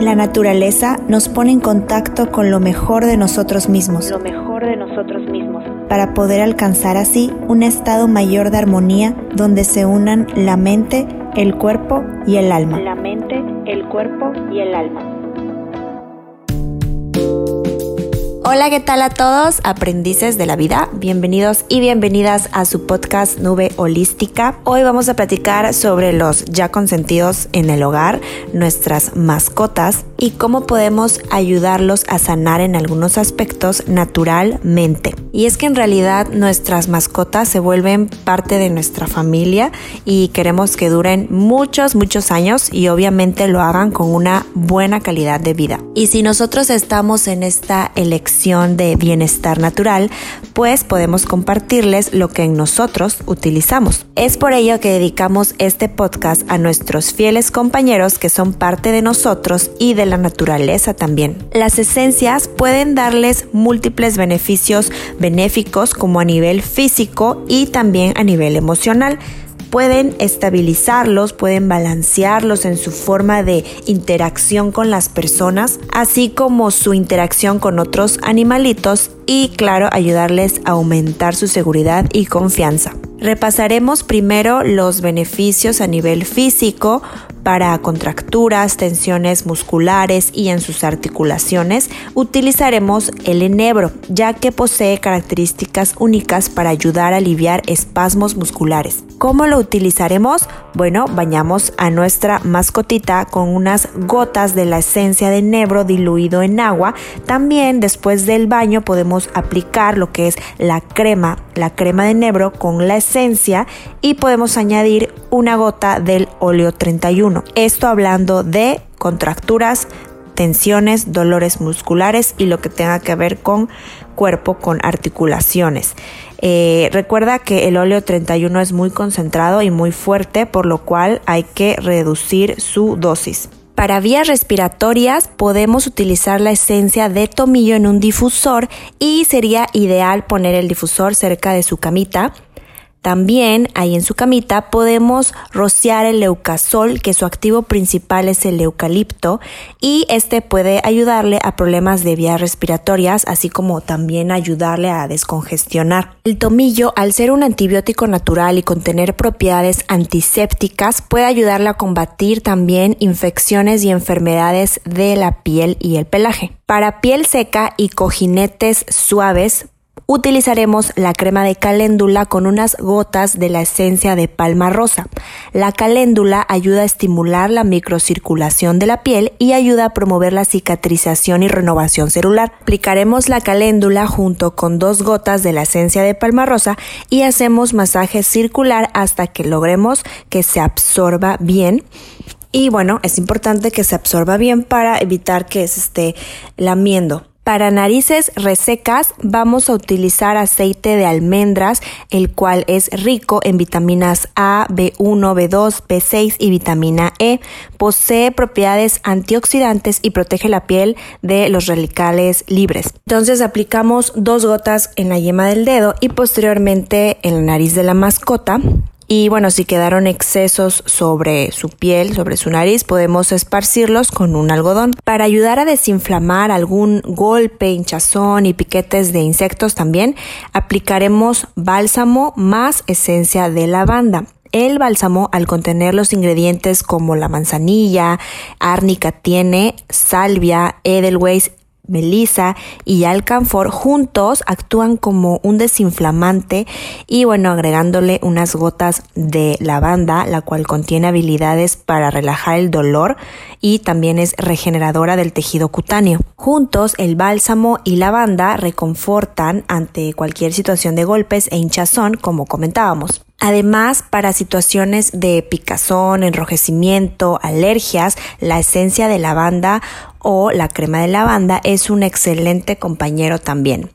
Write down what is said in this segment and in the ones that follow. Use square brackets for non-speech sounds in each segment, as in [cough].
La naturaleza nos pone en contacto con lo mejor de nosotros mismos. Lo mejor de nosotros mismos. Para poder alcanzar así un estado mayor de armonía donde se unan la mente, el cuerpo y el alma. La mente, el cuerpo y el alma. Hola, ¿qué tal a todos? Aprendices de la vida. Bienvenidos y bienvenidas a su podcast Nube Holística. Hoy vamos a platicar sobre los ya consentidos en el hogar, nuestras mascotas y cómo podemos ayudarlos a sanar en algunos aspectos naturalmente. Y es que en realidad nuestras mascotas se vuelven parte de nuestra familia y queremos que duren muchos, muchos años y obviamente lo hagan con una buena calidad de vida. Y si nosotros estamos en esta elección, de bienestar natural, pues podemos compartirles lo que en nosotros utilizamos. Es por ello que dedicamos este podcast a nuestros fieles compañeros que son parte de nosotros y de la naturaleza también. Las esencias pueden darles múltiples beneficios benéficos como a nivel físico y también a nivel emocional pueden estabilizarlos, pueden balancearlos en su forma de interacción con las personas, así como su interacción con otros animalitos y claro, ayudarles a aumentar su seguridad y confianza. Repasaremos primero los beneficios a nivel físico para contracturas, tensiones musculares y en sus articulaciones. Utilizaremos el enebro, ya que posee características únicas para ayudar a aliviar espasmos musculares. ¿Cómo lo utilizaremos? Bueno, bañamos a nuestra mascotita con unas gotas de la esencia de enebro diluido en agua. También después del baño podemos aplicar lo que es la crema, la crema de enebro con la esencia y podemos añadir una gota del óleo 31. Esto hablando de contracturas, tensiones, dolores musculares y lo que tenga que ver con cuerpo, con articulaciones. Eh, recuerda que el óleo 31 es muy concentrado y muy fuerte, por lo cual hay que reducir su dosis. Para vías respiratorias podemos utilizar la esencia de tomillo en un difusor y sería ideal poner el difusor cerca de su camita también ahí en su camita podemos rociar el leucasol, que su activo principal es el eucalipto, y este puede ayudarle a problemas de vías respiratorias, así como también ayudarle a descongestionar. El tomillo, al ser un antibiótico natural y contener propiedades antisépticas, puede ayudarle a combatir también infecciones y enfermedades de la piel y el pelaje. Para piel seca y cojinetes suaves, utilizaremos la crema de caléndula con unas gotas de la esencia de palma rosa. La caléndula ayuda a estimular la microcirculación de la piel y ayuda a promover la cicatrización y renovación celular. Aplicaremos la caléndula junto con dos gotas de la esencia de palma rosa y hacemos masaje circular hasta que logremos que se absorba bien. Y bueno, es importante que se absorba bien para evitar que se esté lamiendo. Para narices resecas vamos a utilizar aceite de almendras, el cual es rico en vitaminas A, B1, B2, B6 y vitamina E. Posee propiedades antioxidantes y protege la piel de los radicales libres. Entonces aplicamos dos gotas en la yema del dedo y posteriormente en la nariz de la mascota. Y bueno, si quedaron excesos sobre su piel, sobre su nariz, podemos esparcirlos con un algodón. Para ayudar a desinflamar algún golpe, hinchazón y piquetes de insectos también, aplicaremos bálsamo más esencia de lavanda. El bálsamo, al contener los ingredientes como la manzanilla, árnica tiene, salvia, edelweiss melisa y alcanfor juntos actúan como un desinflamante y bueno, agregándole unas gotas de lavanda, la cual contiene habilidades para relajar el dolor y también es regeneradora del tejido cutáneo. Juntos, el bálsamo y lavanda reconfortan ante cualquier situación de golpes e hinchazón, como comentábamos. Además, para situaciones de picazón, enrojecimiento, alergias, la esencia de lavanda o la crema de lavanda es un excelente compañero también.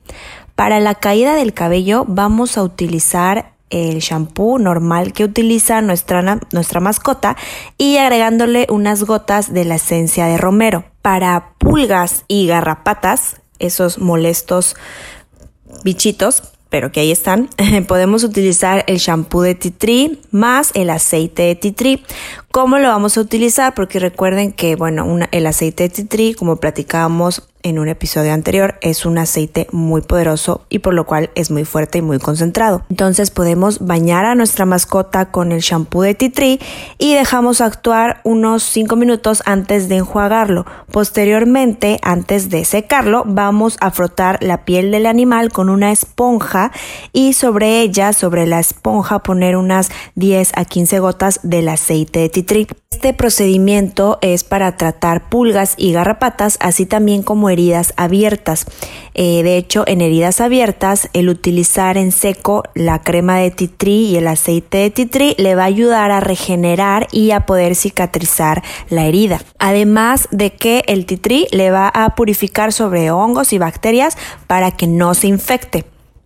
Para la caída del cabello vamos a utilizar el shampoo normal que utiliza nuestra, nuestra mascota y agregándole unas gotas de la esencia de romero. Para pulgas y garrapatas, esos molestos bichitos, pero que ahí están, [laughs] podemos utilizar el shampoo de tree más el aceite de tree. ¿Cómo lo vamos a utilizar? Porque recuerden que, bueno, el aceite de tree, como platicábamos en un episodio anterior, es un aceite muy poderoso y por lo cual es muy fuerte y muy concentrado. Entonces podemos bañar a nuestra mascota con el shampoo de tea tree y dejamos actuar unos 5 minutos antes de enjuagarlo. Posteriormente, antes de secarlo, vamos a frotar la piel del animal con una esponja y sobre ella, sobre la esponja, poner unas 10 a 15 gotas del aceite de tea tree. Este procedimiento es para tratar pulgas y garrapatas, así también como heridas abiertas. Eh, de hecho, en heridas abiertas, el utilizar en seco la crema de titri y el aceite de titri le va a ayudar a regenerar y a poder cicatrizar la herida. Además de que el titri le va a purificar sobre hongos y bacterias para que no se infecte.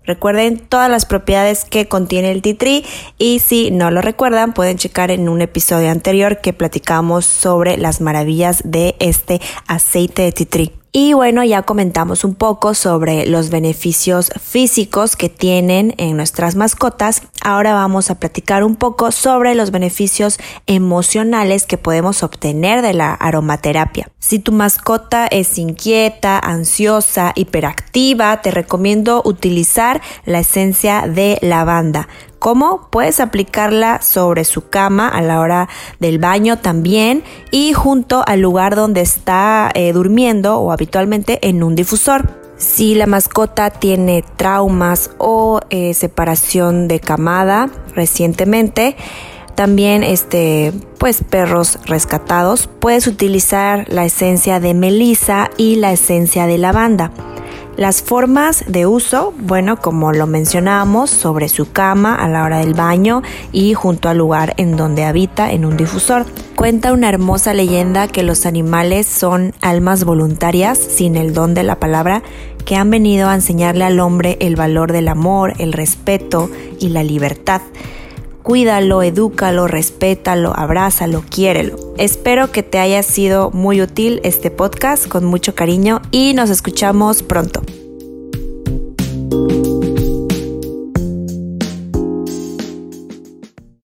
Recuerden todas las propiedades que contiene el tea tree y si no lo recuerdan pueden checar en un episodio anterior que platicamos sobre las maravillas de este aceite de tea tree. Y bueno, ya comentamos un poco sobre los beneficios físicos que tienen en nuestras mascotas. Ahora vamos a platicar un poco sobre los beneficios emocionales que podemos obtener de la aromaterapia. Si tu mascota es inquieta, ansiosa, hiperactiva, te recomiendo utilizar la esencia de lavanda. ¿Cómo? Puedes aplicarla sobre su cama a la hora del baño también y junto al lugar donde está eh, durmiendo o habitualmente en un difusor. Si la mascota tiene traumas o eh, separación de camada recientemente, también este pues perros rescatados, puedes utilizar la esencia de melisa y la esencia de lavanda. Las formas de uso, bueno, como lo mencionábamos, sobre su cama a la hora del baño y junto al lugar en donde habita en un difusor. Cuenta una hermosa leyenda que los animales son almas voluntarias sin el don de la palabra que han venido a enseñarle al hombre el valor del amor, el respeto y la libertad. Cuídalo, edúcalo, respétalo, abrázalo, quiérelo. Espero que te haya sido muy útil este podcast con mucho cariño y nos escuchamos pronto.